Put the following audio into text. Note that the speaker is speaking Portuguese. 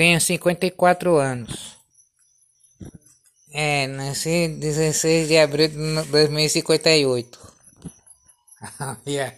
Tenho 54 anos. É, nasci 16 de abril de 2058. yeah.